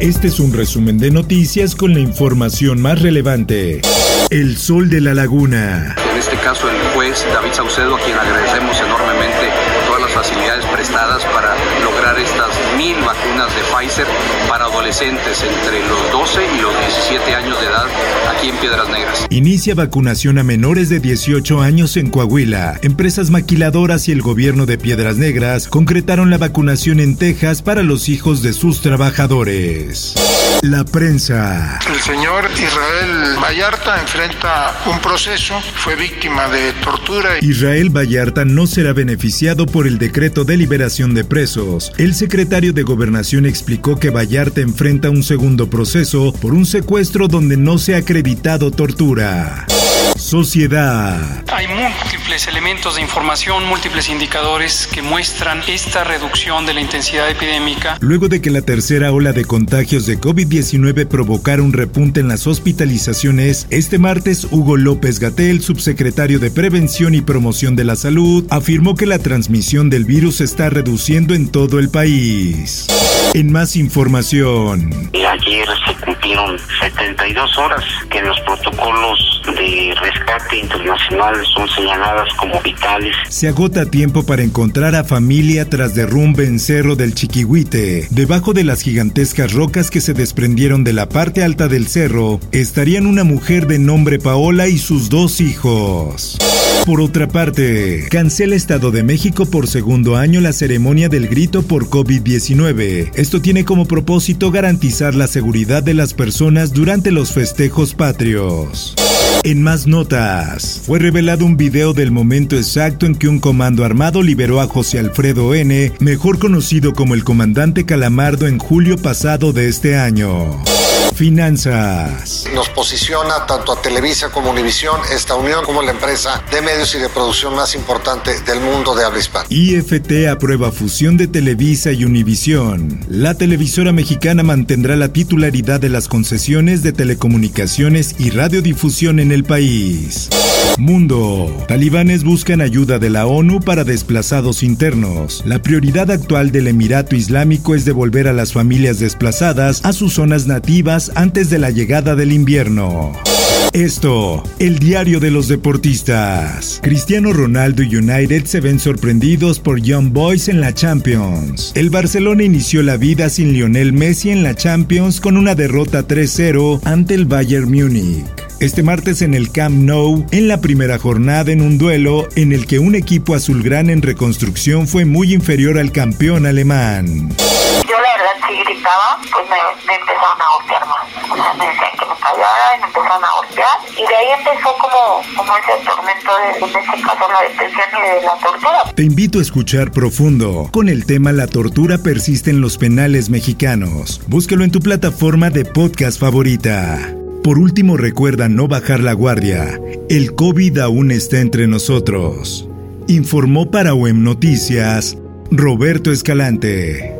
Este es un resumen de noticias con la información más relevante. El Sol de la Laguna. En este caso, el juez David Saucedo, a quien agradecemos enormemente todas las facilidades prestadas para lograr estas mil vacunas de Pfizer para adolescentes entre los 12 y los 17 años de edad aquí en Piedras Negras. Inicia vacunación a menores de 18 años en Coahuila. Empresas maquiladoras y el gobierno de Piedras Negras concretaron la vacunación en Texas para los hijos de sus trabajadores. La prensa. El señor Israel Vallarta enfrenta un proceso, fue víctima de tortura. Israel Vallarta no será beneficiado por el decreto de liberación de presos. El secretario de Gobernación explicó que Vallarta enfrenta un segundo proceso por un secuestro donde no se ha acreditado tortura. Sociedad. Hay múltiples elementos de información, múltiples indicadores que muestran esta reducción de la intensidad epidémica. Luego de que la tercera ola de contagios de COVID-19 provocara un repunte en las hospitalizaciones, este martes Hugo López Gatel, subsecretario de Prevención y Promoción de la Salud, afirmó que la transmisión del virus se está reduciendo en todo el país. En más información. Ayer se cumplieron 72 horas que los protocolos de rescate internacional son señaladas como vitales. Se agota tiempo para encontrar a familia tras derrumbe en Cerro del Chiquihuite. Debajo de las gigantescas rocas que se desprendieron de la parte alta del cerro, estarían una mujer de nombre Paola y sus dos hijos. Por otra parte, cancela Estado de México por segundo año la ceremonia del grito por COVID-19. Esto tiene como propósito garantizar la seguridad de las personas durante los festejos patrios. En más notas, fue revelado un video del momento exacto en que un comando armado liberó a José Alfredo N., mejor conocido como el comandante Calamardo en julio pasado de este año. Finanzas. Nos posiciona tanto a Televisa como Univisión, esta unión como la empresa de medios y de producción más importante del mundo de habla hispana. IFT aprueba fusión de Televisa y Univisión. La televisora mexicana mantendrá la titularidad de las concesiones de telecomunicaciones y radiodifusión en el país. Mundo. Talibanes buscan ayuda de la ONU para desplazados internos. La prioridad actual del Emirato Islámico es devolver a las familias desplazadas a sus zonas nativas antes de la llegada del invierno. Esto, el diario de los deportistas. Cristiano Ronaldo y United se ven sorprendidos por Young Boys en la Champions. El Barcelona inició la vida sin Lionel Messi en la Champions con una derrota 3-0 ante el Bayern Múnich. Este martes en el Camp Nou, en la primera jornada en un duelo en el que un equipo azulgrana en reconstrucción fue muy inferior al campeón alemán. La verdad gritaba, pues me, me empezaron a golpear más. O sea, me decían que me callara y me empezaron a golpear. Y de ahí empezó como, como ese tormento de, en este caso, la detención y de la tortura. Te invito a escuchar profundo con el tema La tortura persiste en los penales mexicanos. Búscalo en tu plataforma de podcast favorita. Por último, recuerda no bajar la guardia. El COVID aún está entre nosotros. Informó para OEM Noticias Roberto Escalante.